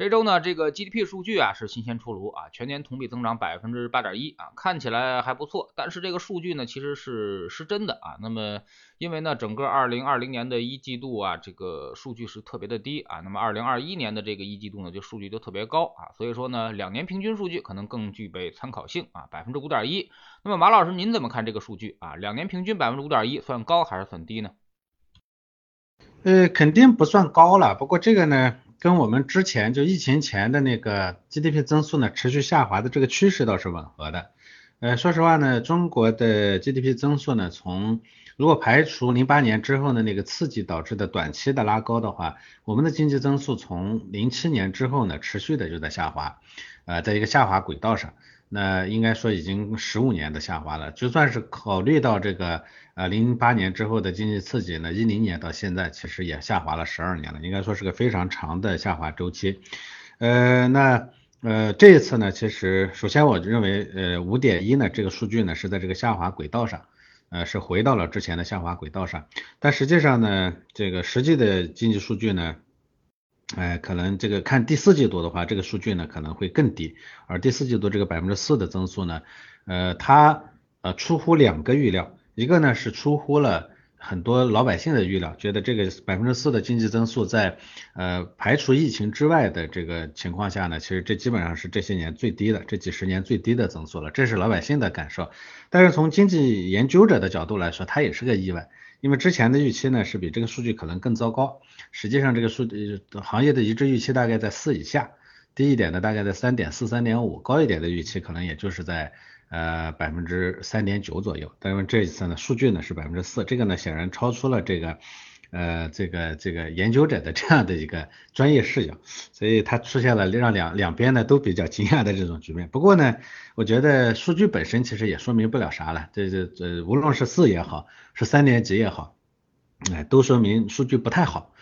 这周呢，这个 GDP 数据啊是新鲜出炉啊，全年同比增长百分之八点一啊，看起来还不错。但是这个数据呢，其实是失真的啊。那么因为呢，整个二零二零年的一季度啊，这个数据是特别的低啊。那么二零二一年的这个一季度呢，就数据都特别高啊。所以说呢，两年平均数据可能更具备参考性啊，百分之五点一。那么马老师您怎么看这个数据啊？两年平均百分之五点一，算高还是算低呢？呃，肯定不算高了。不过这个呢？跟我们之前就疫情前的那个 GDP 增速呢持续下滑的这个趋势倒是吻合的。呃，说实话呢，中国的 GDP 增速呢，从如果排除零八年之后的那个刺激导致的短期的拉高的话，我们的经济增速从零七年之后呢，持续的就在下滑，呃，在一个下滑轨道上。那应该说已经十五年的下滑了，就算是考虑到这个呃零八年之后的经济刺激呢，一零年到现在其实也下滑了十二年了，应该说是个非常长的下滑周期。呃，那呃这一次呢，其实首先我认为呃五点一呢这个数据呢是在这个下滑轨道上，呃是回到了之前的下滑轨道上，但实际上呢这个实际的经济数据呢。哎，可能这个看第四季度的话，这个数据呢可能会更低，而第四季度这个百分之四的增速呢，呃，它呃出乎两个预料，一个呢是出乎了很多老百姓的预料，觉得这个百分之四的经济增速在呃排除疫情之外的这个情况下呢，其实这基本上是这些年最低的，这几十年最低的增速了，这是老百姓的感受。但是从经济研究者的角度来说，它也是个意外。因为之前的预期呢是比这个数据可能更糟糕，实际上这个数据行业的一致预期大概在四以下，低一点的大概在三点四、三点五，高一点的预期可能也就是在呃百分之三点九左右。但是这一次呢数据呢是百分之四，这个呢显然超出了这个。呃，这个这个研究者的这样的一个专业视角，所以它出现了让两两边呢都比较惊讶的这种局面。不过呢，我觉得数据本身其实也说明不了啥了。这这这，无论是四也好，是三年级也好，哎，都说明数据不太好。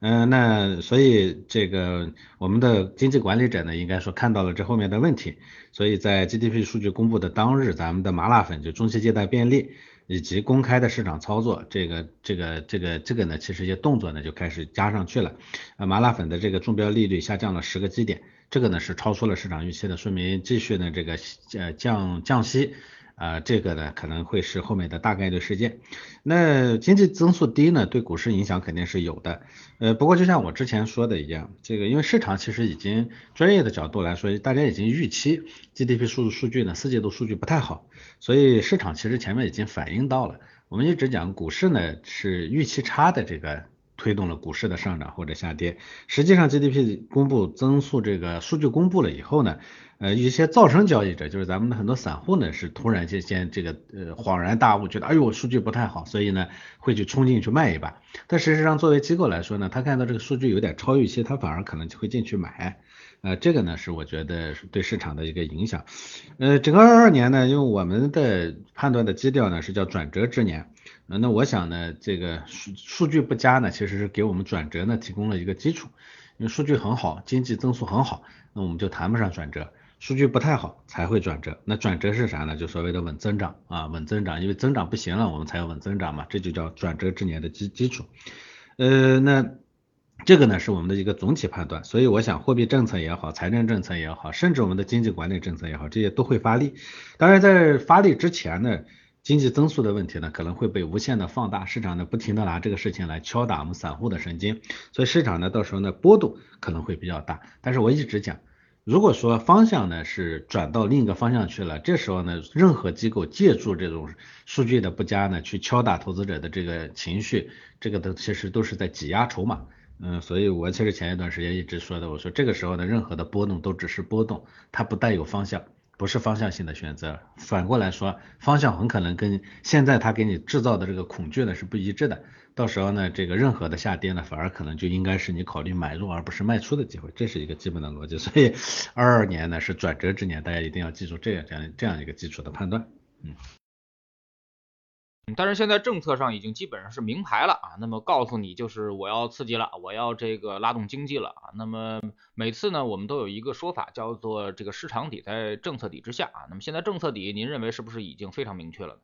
嗯，那所以这个我们的经济管理者呢，应该说看到了这后面的问题，所以在 GDP 数据公布的当日，咱们的麻辣粉就中期借贷便利。以及公开的市场操作，这个这个这个这个呢，其实一些动作呢就开始加上去了。啊，麻辣粉的这个中标利率下降了十个基点，这个呢是超出了市场预期的，说明继续呢这个呃降降息。啊，这个呢可能会是后面的大概率事件。那经济增速低呢，对股市影响肯定是有的。呃，不过就像我之前说的一样，这个因为市场其实已经专业的角度来说，大家已经预期 GDP 数数据呢四季度数据不太好，所以市场其实前面已经反映到了。我们一直讲股市呢是预期差的这个。推动了股市的上涨或者下跌。实际上，GDP 公布增速这个数据公布了以后呢，呃，一些噪声交易者，就是咱们的很多散户呢，是突然间先这个呃恍然大悟，觉得哎呦数据不太好，所以呢会去冲进去卖一把。但事实上，作为机构来说呢，他看到这个数据有点超预期，他反而可能就会进去买。呃，这个呢是我觉得对市场的一个影响。呃，整个二二年呢，因为我们的判断的基调呢是叫转折之年。那我想呢，这个数数据不佳呢，其实是给我们转折呢提供了一个基础。因为数据很好，经济增速很好，那我们就谈不上转折。数据不太好才会转折。那转折是啥呢？就所谓的稳增长啊，稳增长，因为增长不行了，我们才要稳增长嘛，这就叫转折之年的基基础。呃，那这个呢是我们的一个总体判断。所以我想，货币政策也好，财政政策也好，甚至我们的经济管理政策也好，这些都会发力。当然，在发力之前呢。经济增速的问题呢，可能会被无限的放大，市场呢不停的拿这个事情来敲打我们散户的神经，所以市场呢到时候呢波动可能会比较大。但是我一直讲，如果说方向呢是转到另一个方向去了，这时候呢任何机构借助这种数据的不佳呢去敲打投资者的这个情绪，这个都其实都是在挤压筹码。嗯，所以我其实前一段时间一直说的，我说这个时候呢任何的波动都只是波动，它不带有方向。不是方向性的选择，反过来说，方向很可能跟现在他给你制造的这个恐惧呢是不一致的。到时候呢，这个任何的下跌呢，反而可能就应该是你考虑买入而不是卖出的机会，这是一个基本的逻辑。所以二二年呢是转折之年，大家一定要记住这样这样这样一个基础的判断。嗯。但是现在政策上已经基本上是明牌了啊，那么告诉你就是我要刺激了，我要这个拉动经济了啊。那么每次呢，我们都有一个说法叫做这个市场底在政策底之下啊。那么现在政策底，您认为是不是已经非常明确了？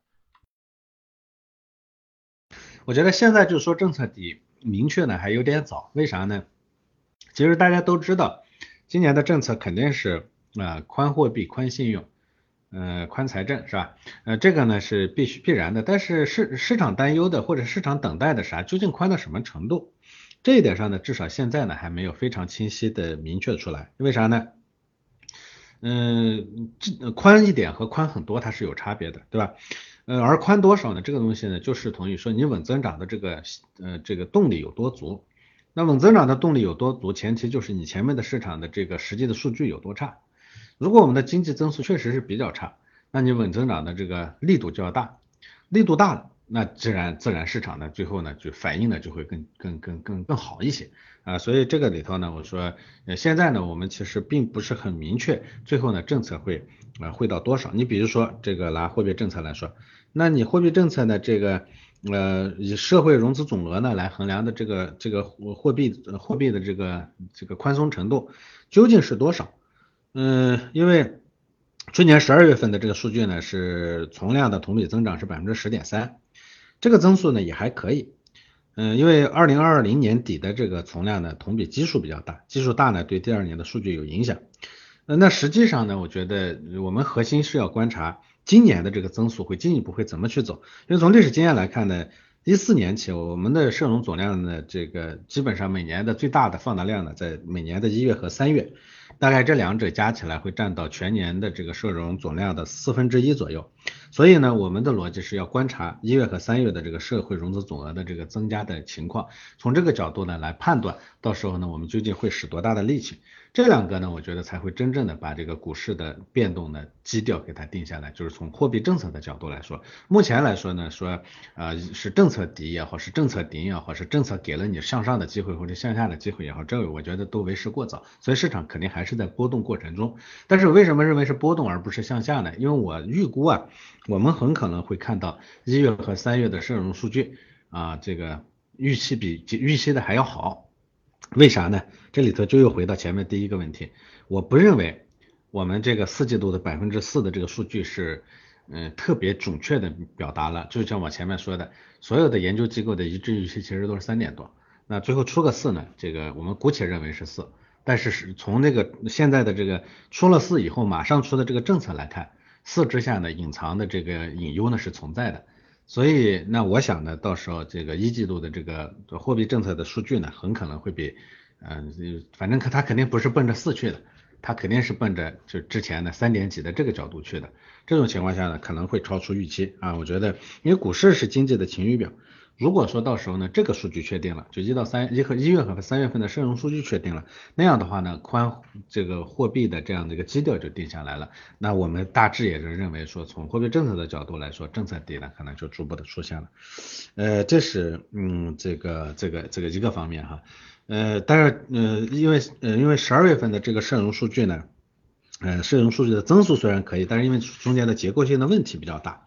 我觉得现在就说政策底明确呢还有点早，为啥呢？其实大家都知道，今年的政策肯定是啊宽货币、宽信用，呃宽财政是吧？呃这个呢是必须必然的，但是市市场担忧的或者市场等待的啥？究竟宽到什么程度？这一点上呢，至少现在呢还没有非常清晰的明确出来。为啥呢？嗯，这宽一点和宽很多它是有差别的，对吧？呃，而宽多少呢？这个东西呢，就是同于说你稳增长的这个呃这个动力有多足。那稳增长的动力有多足？前提就是你前面的市场的这个实际的数据有多差。如果我们的经济增速确实是比较差，那你稳增长的这个力度就要大，力度大了，那自然自然市场呢最后呢就反应呢就会更更更更更好一些啊。所以这个里头呢，我说呃现在呢我们其实并不是很明确，最后呢政策会啊会到多少？你比如说这个拿货币政策来说，那你货币政策呢这个。呃，以社会融资总额呢来衡量的这个这个货币货币的这个这个宽松程度究竟是多少？嗯，因为去年十二月份的这个数据呢是存量的同比增长是百分之十点三，这个增速呢也还可以。嗯，因为二零二零年底的这个存量呢同比基数比较大，基数大呢对第二年的数据有影响。嗯那实际上呢，我觉得我们核心是要观察。今年的这个增速会进一步会怎么去走？因为从历史经验来看呢，一四年起我们的社融总量呢，这个基本上每年的最大的放大量呢，在每年的一月和三月，大概这两者加起来会占到全年的这个社融总量的四分之一左右。所以呢，我们的逻辑是要观察一月和三月的这个社会融资总额的这个增加的情况，从这个角度呢来判断，到时候呢我们究竟会使多大的力气。这两个呢，我觉得才会真正的把这个股市的变动呢基调给它定下来。就是从货币政策的角度来说，目前来说呢，说啊是政策底也好，是政策顶也好，是政策给了你向上的机会或者向下的机会也好，这个我觉得都为时过早。所以市场肯定还是在波动过程中。但是为什么认为是波动而不是向下呢？因为我预估啊，我们很可能会看到一月和三月的社融数据啊，这个预期比预期的还要好。为啥呢？这里头就又回到前面第一个问题，我不认为我们这个四季度的百分之四的这个数据是，嗯，特别准确的表达了。就像我前面说的，所有的研究机构的一致预期其实都是三点多，那最后出个四呢？这个我们姑且认为是四，但是是从那个现在的这个出了四以后马上出的这个政策来看，四之下呢隐藏的这个隐忧呢是存在的。所以，那我想呢，到时候这个一季度的这个货币政策的数据呢，很可能会比，嗯，反正它肯定不是奔着四去的，它肯定是奔着就之前的三点几的这个角度去的。这种情况下呢，可能会超出预期啊。我觉得，因为股市是经济的晴雨表。如果说到时候呢，这个数据确定了，就一到三一和一月份和三月份的社融数据确定了，那样的话呢，宽这个货币的这样的一个基调就定下来了。那我们大致也是认为说，从货币政策的角度来说，政策底呢可能就逐步的出现了。呃，这是嗯这个这个这个一个方面哈。呃，但是呃因为呃因为十二月份的这个社融数据呢，呃社融数据的增速虽然可以，但是因为中间的结构性的问题比较大。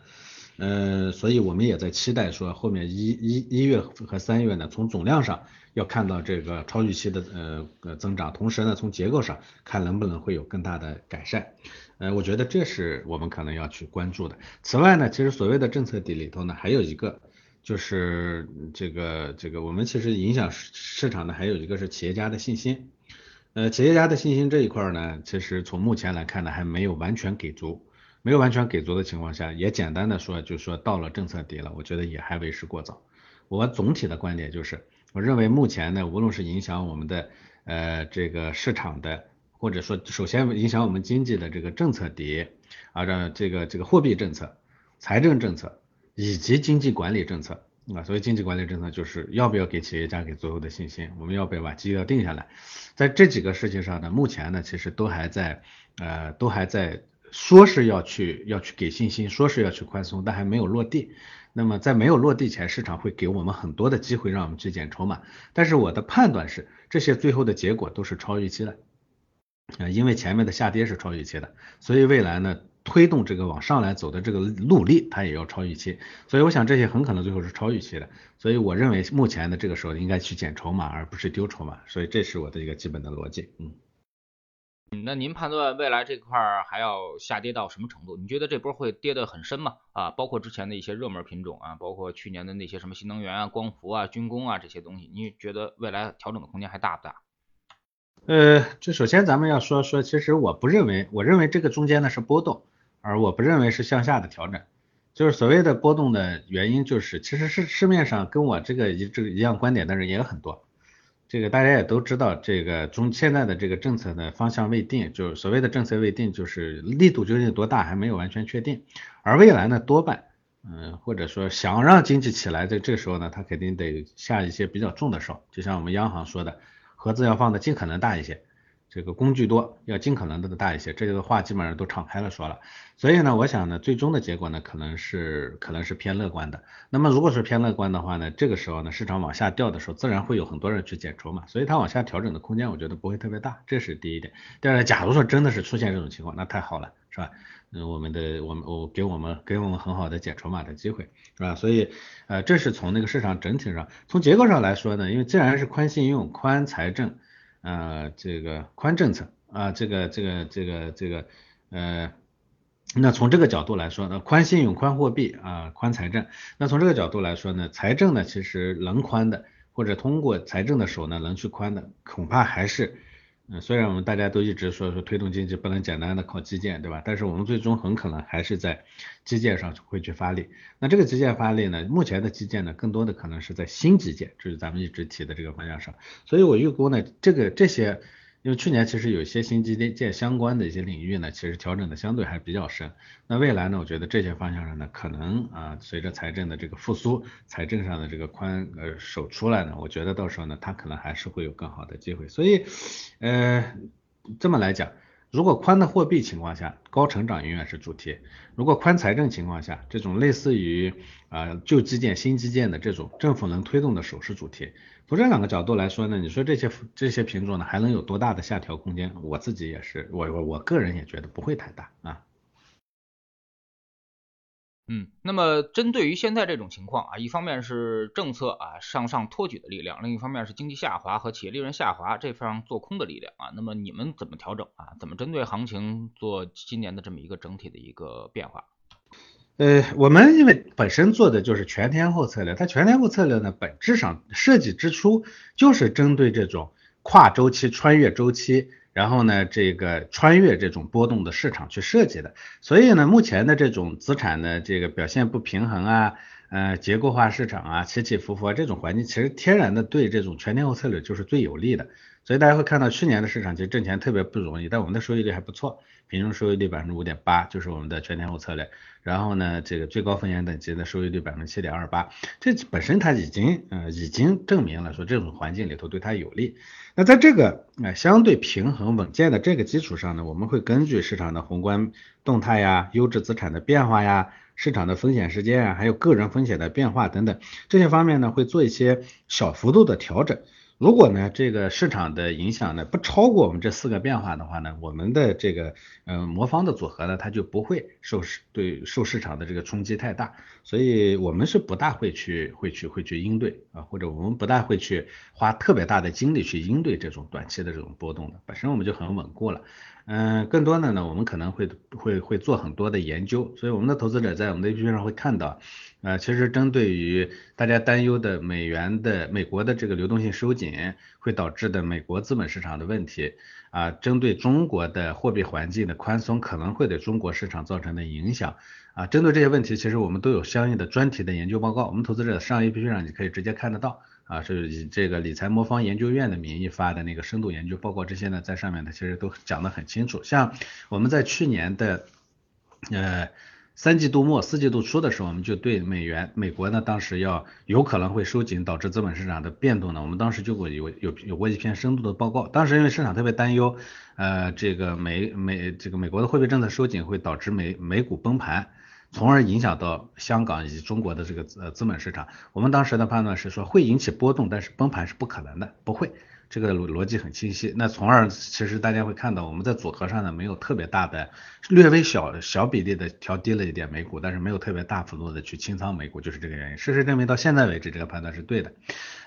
呃，所以我们也在期待说后面一一一月和三月呢，从总量上要看到这个超预期的呃呃增长，同时呢，从结构上看能不能会有更大的改善。呃，我觉得这是我们可能要去关注的。此外呢，其实所谓的政策底里头呢，还有一个就是这个这个我们其实影响市场的还有一个是企业家的信心。呃，企业家的信心这一块呢，其实从目前来看呢，还没有完全给足。没有完全给足的情况下，也简单的说，就是说到了政策底了，我觉得也还为时过早。我总体的观点就是，我认为目前呢，无论是影响我们的呃这个市场的，或者说首先影响我们经济的这个政策底啊，这这个这个货币政策、财政政策以及经济管理政策啊，所以经济管理政策就是要不要给企业家给足够的信心，我们要不要把基调定下来，在这几个事情上呢，目前呢其实都还在呃都还在。说是要去要去给信心，说是要去宽松，但还没有落地。那么在没有落地前，市场会给我们很多的机会，让我们去减筹码。但是我的判断是，这些最后的结果都是超预期的，啊，因为前面的下跌是超预期的，所以未来呢，推动这个往上来走的这个努力，它也要超预期。所以我想这些很可能最后是超预期的。所以我认为目前的这个时候应该去减筹码，而不是丢筹码。所以这是我的一个基本的逻辑。嗯。嗯，那您判断未来这块儿还要下跌到什么程度？你觉得这波会跌得很深吗？啊，包括之前的一些热门品种啊，包括去年的那些什么新能源啊、光伏啊、军工啊这些东西，你觉得未来调整的空间还大不大？呃，就首先咱们要说说，其实我不认为，我认为这个中间呢是波动，而我不认为是向下的调整。就是所谓的波动的原因，就是其实是市面上跟我这个一这个一样观点的人也有很多。这个大家也都知道，这个中现在的这个政策的方向未定，就是所谓的政策未定，就是力度究竟多大还没有完全确定。而未来呢，多半，嗯，或者说想让经济起来，在这个时候呢，他肯定得下一些比较重的手，就像我们央行说的，盒子要放的尽可能大一些。这个工具多，要尽可能的大一些，这个话基本上都敞开了说了。所以呢，我想呢，最终的结果呢，可能是可能是偏乐观的。那么如果是偏乐观的话呢，这个时候呢，市场往下掉的时候，自然会有很多人去减筹嘛，所以它往下调整的空间，我觉得不会特别大，这是第一点。第二，假如说真的是出现这种情况，那太好了，是吧？嗯，我们的我们我给我们给我们很好的减筹码的机会，是吧？所以呃，这是从那个市场整体上，从结构上来说呢，因为既然是宽信用、宽财政。呃，这个宽政策啊，这个这个这个这个呃，那从这个角度来说呢，宽信用、宽货币啊，宽财政。那从这个角度来说呢，财政呢其实能宽的，或者通过财政的手呢能去宽的，恐怕还是。嗯，虽然我们大家都一直说说推动经济不能简单的靠基建，对吧？但是我们最终很可能还是在基建上会去发力。那这个基建发力呢，目前的基建呢，更多的可能是在新基建，就是咱们一直提的这个方向上。所以我预估呢，这个这些。因为去年其实有一些新基建相关的一些领域呢，其实调整的相对还比较深。那未来呢，我觉得这些方向上呢，可能啊，随着财政的这个复苏，财政上的这个宽呃手出来呢，我觉得到时候呢，它可能还是会有更好的机会。所以，呃，这么来讲。如果宽的货币情况下，高成长永远是主题；如果宽财政情况下，这种类似于啊旧基建、新基建的这种政府能推动的手是主题。从这两个角度来说呢，你说这些这些品种呢还能有多大的下调空间？我自己也是，我我我个人也觉得不会太大啊。嗯，那么针对于现在这种情况啊，一方面是政策啊向上托举的力量，另一方面是经济下滑和企业利润下滑这方做空的力量啊，那么你们怎么调整啊？怎么针对行情做今年的这么一个整体的一个变化？呃，我们因为本身做的就是全天候策略，它全天候策略呢，本质上设计之初就是针对这种跨周期、穿越周期。然后呢，这个穿越这种波动的市场去设计的，所以呢，目前的这种资产的这个表现不平衡啊，呃，结构化市场啊，起起伏伏啊，这种环境其实天然的对这种全天候策略就是最有利的。所以大家会看到去年的市场其实挣钱特别不容易，但我们的收益率还不错，平均收益率百分之五点八，就是我们的全天候策略。然后呢，这个最高风险等级的收益率百分之七点二八，这本身它已经呃已经证明了说这种环境里头对它有利。那在这个呃相对平衡稳健的这个基础上呢，我们会根据市场的宏观动态呀、优质资产的变化呀、市场的风险时间啊，还有个人风险的变化等等这些方面呢，会做一些小幅度的调整。如果呢，这个市场的影响呢不超过我们这四个变化的话呢，我们的这个嗯魔方的组合呢，它就不会受市对受市场的这个冲击太大，所以我们是不大会去会去会去应对啊，或者我们不大会去花特别大的精力去应对这种短期的这种波动的，本身我们就很稳固了。嗯，更多的呢，我们可能会会会做很多的研究，所以我们的投资者在我们的 APP 上会看到，呃，其实针对于大家担忧的美元的美国的这个流动性收紧会导致的美国资本市场的问题，啊，针对中国的货币环境的宽松可能会对中国市场造成的影响，啊，针对这些问题，其实我们都有相应的专题的研究报告，我们投资者上 APP 上你可以直接看得到。啊，是以这个理财魔方研究院的名义发的那个深度研究报告，这些呢在上面呢其实都讲得很清楚。像我们在去年的呃三季度末四季度初的时候，我们就对美元美国呢当时要有可能会收紧导致资本市场的变动呢，我们当时就会有有有过一篇深度的报告。当时因为市场特别担忧，呃这个美美这个美国的货币政策收紧会导致美美股崩盘。从而影响到香港以及中国的这个呃资本市场。我们当时的判断是说会引起波动，但是崩盘是不可能的，不会这个逻逻辑很清晰。那从而其实大家会看到，我们在组合上呢没有特别大的，略微小小比例的调低了一点美股，但是没有特别大幅度的去清仓美股，就是这个原因。事实证明到现在为止，这个判断是对的。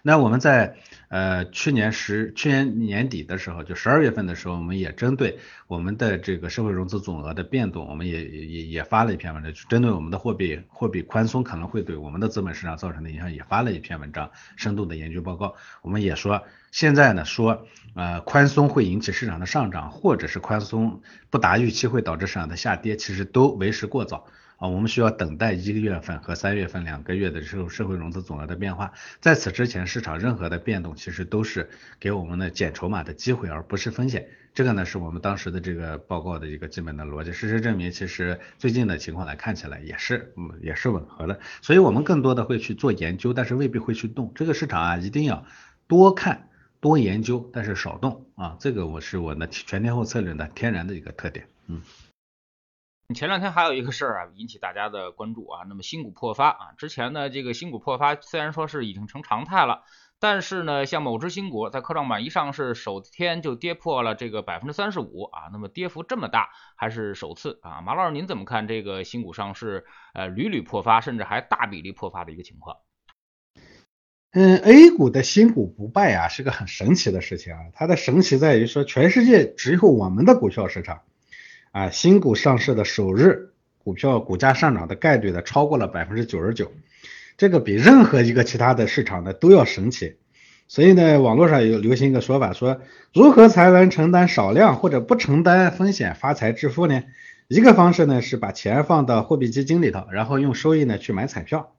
那我们在呃去年十去年年底的时候，就十二月份的时候，我们也针对我们的这个社会融资总额的变动，我们也也也发了一篇文章，就针对我们的货币货币宽松可能会对我们的资本市场造成的影响，也发了一篇文章，深度的研究报告。我们也说，现在呢说呃宽松会引起市场的上涨，或者是宽松不达预期会导致市场的下跌，其实都为时过早。啊，我们需要等待一个月份和三月份两个月的社社会融资总额的变化，在此之前，市场任何的变动其实都是给我们的减筹码的机会，而不是风险。这个呢，是我们当时的这个报告的一个基本的逻辑。事实证明，其实最近的情况来看起来也是，嗯，也是吻合的。所以我们更多的会去做研究，但是未必会去动。这个市场啊，一定要多看多研究，但是少动啊。这个我是我的全天候策略的天然的一个特点，嗯。前两天还有一个事儿啊，引起大家的关注啊。那么新股破发啊，之前呢这个新股破发虽然说是已经成常态了，但是呢像某只新股在科创板一上市首天就跌破了这个百分之三十五啊，那么跌幅这么大还是首次啊。马老师您怎么看这个新股上市呃屡屡破发，甚至还大比例破发的一个情况？嗯，A 股的新股不败啊是个很神奇的事情啊，它的神奇在于说全世界只有我们的股票市场。啊，新股上市的首日，股票股价上涨的概率呢，超过了百分之九十九，这个比任何一个其他的市场呢都要神奇。所以呢，网络上有流行一个说法，说如何才能承担少量或者不承担风险发财致富呢？一个方式呢是把钱放到货币基金里头，然后用收益呢去买彩票。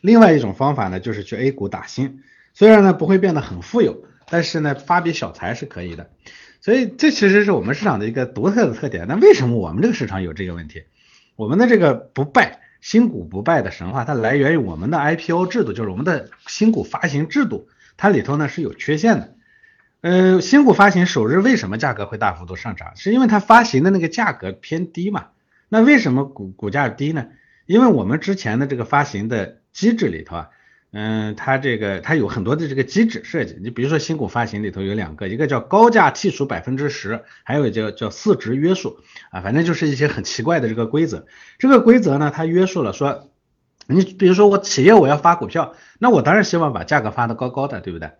另外一种方法呢就是去 A 股打新，虽然呢不会变得很富有，但是呢发笔小财是可以的。所以这其实是我们市场的一个独特的特点。那为什么我们这个市场有这个问题？我们的这个不败新股不败的神话，它来源于我们的 IPO 制度，就是我们的新股发行制度，它里头呢是有缺陷的。呃，新股发行首日为什么价格会大幅度上涨？是因为它发行的那个价格偏低嘛？那为什么股股价低呢？因为我们之前的这个发行的机制里头啊。嗯，它这个它有很多的这个机制设计，你比如说新股发行里头有两个，一个叫高价剔除百分之十，还有叫叫市值约束啊，反正就是一些很奇怪的这个规则。这个规则呢，它约束了说，你比如说我企业我要发股票，那我当然希望把价格发的高高的，对不对？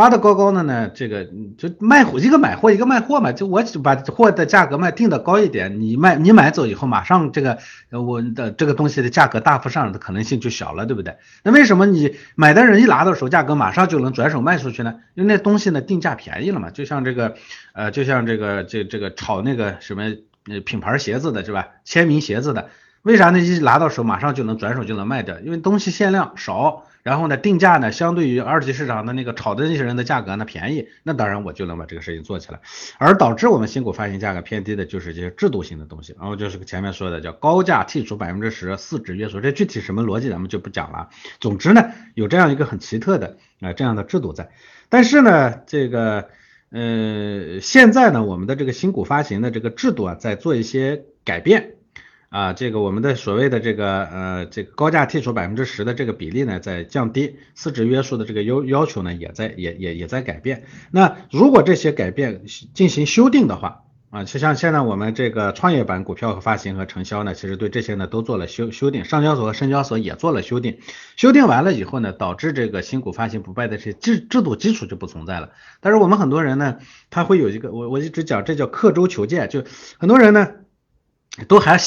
发的高高的呢，这个就卖货一个买货一个卖货嘛，就我把货的价格卖定的高一点，你卖你买走以后，马上这个我的这个东西的价格大幅上涨的可能性就小了，对不对？那为什么你买的人一拿到手，价格马上就能转手卖出去呢？因为那东西呢定价便宜了嘛，就像这个呃，就像这个这这个炒那个什么呃品牌鞋子的是吧？签名鞋子的，为啥呢？一拿到手马上就能转手就能卖掉？因为东西限量少。然后呢，定价呢，相对于二级市场的那个炒的那些人的价格呢便宜，那当然我就能把这个事情做起来。而导致我们新股发行价格偏低的就是这些制度性的东西，然后就是前面说的叫高价剔除百分之十市值约束，这具体什么逻辑咱们就不讲了。总之呢，有这样一个很奇特的啊这样的制度在。但是呢，这个呃现在呢，我们的这个新股发行的这个制度啊在做一些改变。啊，这个我们的所谓的这个呃，这个高价剔除百分之十的这个比例呢，在降低，市值约束的这个要要求呢，也在也也也在改变。那如果这些改变进行修订的话，啊，就像现在我们这个创业板股票和发行和承销呢，其实对这些呢都做了修修订，上交所和深交所也做了修订。修订完了以后呢，导致这个新股发行不败的这制制度基础就不存在了。但是我们很多人呢，他会有一个，我我一直讲，这叫刻舟求剑，就很多人呢。都还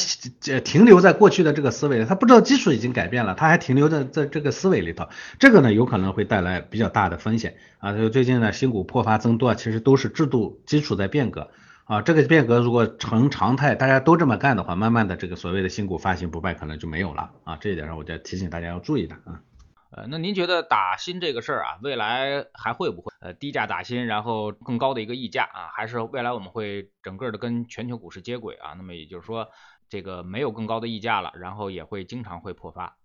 停留在过去的这个思维，他不知道基础已经改变了，他还停留在在这个思维里头，这个呢有可能会带来比较大的风险啊。就最近呢新股破发增多，其实都是制度基础在变革啊。这个变革如果成常态，大家都这么干的话，慢慢的这个所谓的新股发行不败可能就没有了啊。这一点上，我就提醒大家要注意的啊。呃，那您觉得打新这个事儿啊，未来还会不会呃低价打新，然后更高的一个溢价啊？还是未来我们会整个的跟全球股市接轨啊？那么也就是说，这个没有更高的溢价了，然后也会经常会破发。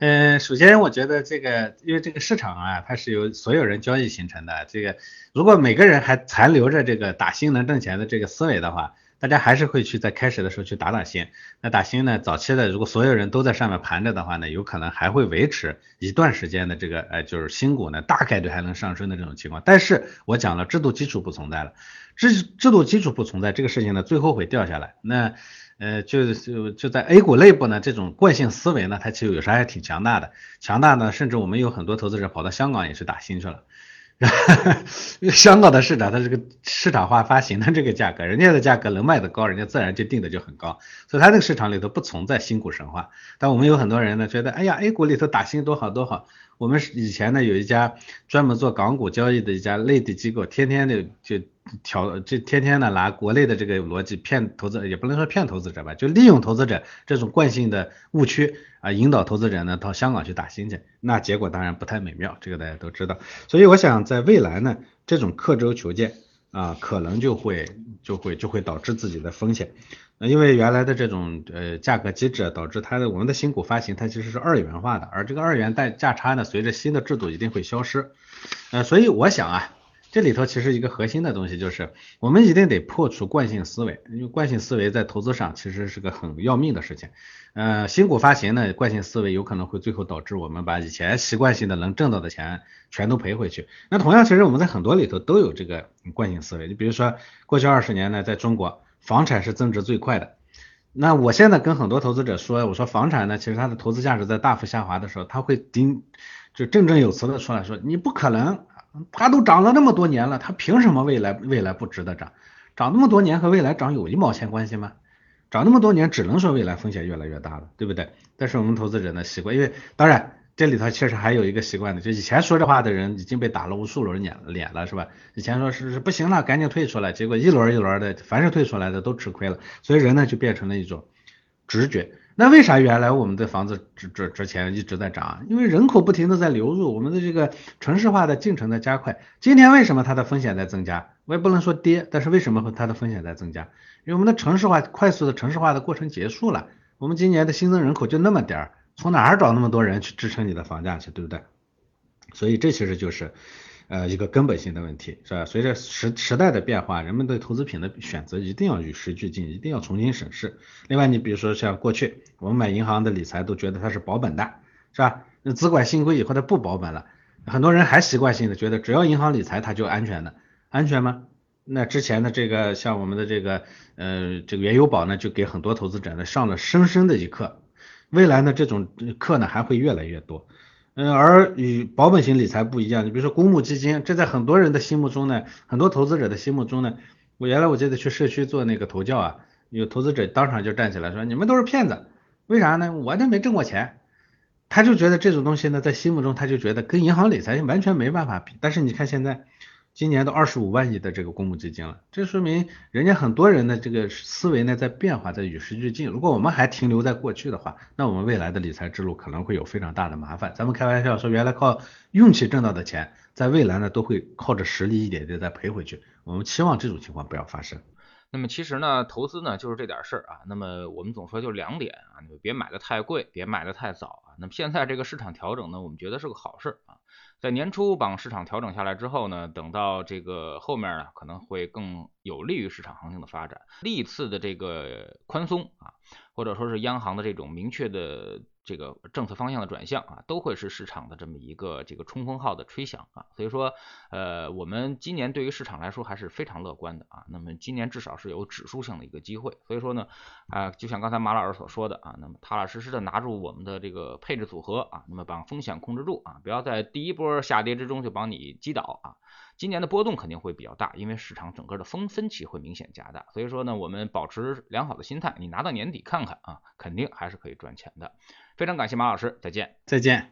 嗯，首先我觉得这个，因为这个市场啊，它是由所有人交易形成的。这个如果每个人还残留着这个打新能挣钱的这个思维的话，大家还是会去在开始的时候去打打新。那打新呢，早期的如果所有人都在上面盘着的话呢，有可能还会维持一段时间的这个呃，就是新股呢大概率还能上升的这种情况。但是我讲了，制度基础不存在了，制制度基础不存在，这个事情呢最后会掉下来。那呃，就就就在 A 股内部呢，这种惯性思维呢，它其实有时候还挺强大的，强大呢，甚至我们有很多投资者跑到香港也去打新去了。香港的市场，它这个市场化发行的这个价格，人家的价格能卖得高，人家自然就定的就很高，所以它那个市场里头不存在新股神话。但我们有很多人呢，觉得哎呀，A 股里头打新多好多好。我们以前呢有一家专门做港股交易的一家内地机构，天天的就调，就天天的拿国内的这个逻辑骗投资，也不能说骗投资者吧，就利用投资者这种惯性的误区啊，引导投资者呢到香港去打新去，那结果当然不太美妙，这个大家都知道。所以我想在未来呢，这种刻舟求剑啊，可能就会就会就会导致自己的风险。因为原来的这种呃价格机制导致它的我们的新股发行它其实是二元化的，而这个二元代价差呢，随着新的制度一定会消失。呃，所以我想啊，这里头其实一个核心的东西就是我们一定得破除惯性思维，因为惯性思维在投资上其实是个很要命的事情。呃，新股发行呢，惯性思维有可能会最后导致我们把以前习惯性的能挣到的钱全都赔回去。那同样，其实我们在很多里头都有这个惯性思维，你比如说过去二十年呢，在中国。房产是增值最快的，那我现在跟很多投资者说，我说房产呢，其实它的投资价值在大幅下滑的时候，他会顶就振振有词的出来说，你不可能，它都涨了那么多年了，它凭什么未来未来不值得涨？涨那么多年和未来涨有一毛钱关系吗？涨那么多年只能说未来风险越来越大了，对不对？但是我们投资者呢习惯，因为当然。这里头确实还有一个习惯的，就以前说这话的人已经被打了无数轮脸脸了，是吧？以前说是是不行了，赶紧退出来，结果一轮一轮的，凡是退出来的都吃亏了，所以人呢就变成了一种直觉。那为啥原来我们的房子值值值钱一直在涨？因为人口不停的在流入，我们的这个城市化的进程在加快。今天为什么它的风险在增加？我也不能说跌，但是为什么它的风险在增加？因为我们的城市化快速的城市化的过程结束了，我们今年的新增人口就那么点儿。从哪儿找那么多人去支撑你的房价去，对不对？所以这其实就是呃一个根本性的问题，是吧？随着时时代的变化，人们对投资品的选择一定要与时俱进，一定要重新审视。另外，你比如说像过去我们买银行的理财都觉得它是保本的，是吧？那资管新规以后它不保本了，很多人还习惯性的觉得只要银行理财它就安全的，安全吗？那之前的这个像我们的这个呃这个原油宝呢，就给很多投资者呢上了深深的一课。未来呢，这种课呢还会越来越多，嗯，而与保本型理财不一样，你比如说公募基金，这在很多人的心目中呢，很多投资者的心目中呢，我原来我记得去社区做那个投教啊，有投资者当场就站起来说，你们都是骗子，为啥呢？我这没挣过钱，他就觉得这种东西呢，在心目中他就觉得跟银行理财完全没办法比，但是你看现在。今年都二十五万亿的这个公募基金了，这说明人家很多人的这个思维呢在变化，在与时俱进。如果我们还停留在过去的话，那我们未来的理财之路可能会有非常大的麻烦。咱们开玩笑说，原来靠运气挣到的钱，在未来呢都会靠着实力一点点再赔回去。我们期望这种情况不要发生。那么其实呢，投资呢就是这点事儿啊。那么我们总说就两点啊，你别买的太贵，别买的太早啊。那么现在这个市场调整呢，我们觉得是个好事啊。在年初把市场调整下来之后呢，等到这个后面呢，可能会更有利于市场行情的发展。历次的这个宽松啊，或者说是央行的这种明确的。这个政策方向的转向啊，都会是市场的这么一个这个冲锋号的吹响啊，所以说呃，我们今年对于市场来说还是非常乐观的啊。那么今年至少是有指数性的一个机会，所以说呢啊，就像刚才马老师所说的啊，那么踏踏实实的拿住我们的这个配置组合啊，那么把风险控制住啊，不要在第一波下跌之中就把你击倒啊。今年的波动肯定会比较大，因为市场整个的风分歧会明显加大，所以说呢，我们保持良好的心态，你拿到年底看看啊，肯定还是可以赚钱的。非常感谢马老师，再见，再见。